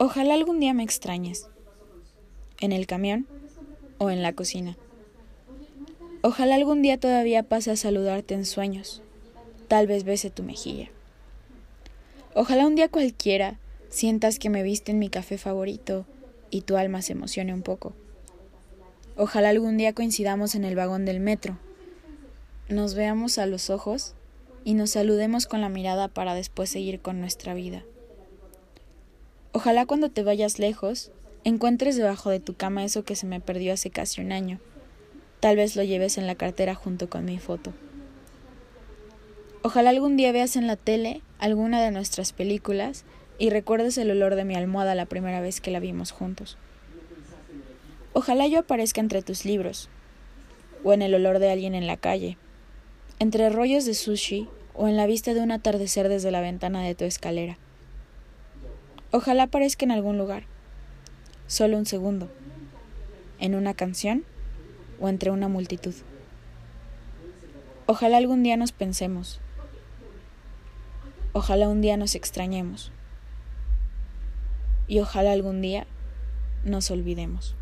Ojalá algún día me extrañes, en el camión o en la cocina. Ojalá algún día todavía pase a saludarte en sueños, tal vez bese tu mejilla. Ojalá un día cualquiera sientas que me viste en mi café favorito y tu alma se emocione un poco. Ojalá algún día coincidamos en el vagón del metro, nos veamos a los ojos y nos saludemos con la mirada para después seguir con nuestra vida. Ojalá cuando te vayas lejos, encuentres debajo de tu cama eso que se me perdió hace casi un año. Tal vez lo lleves en la cartera junto con mi foto. Ojalá algún día veas en la tele alguna de nuestras películas y recuerdes el olor de mi almohada la primera vez que la vimos juntos. Ojalá yo aparezca entre tus libros, o en el olor de alguien en la calle, entre rollos de sushi o en la vista de un atardecer desde la ventana de tu escalera. Ojalá aparezca en algún lugar, solo un segundo, en una canción o entre una multitud. Ojalá algún día nos pensemos, ojalá un día nos extrañemos. Y ojalá algún día nos olvidemos.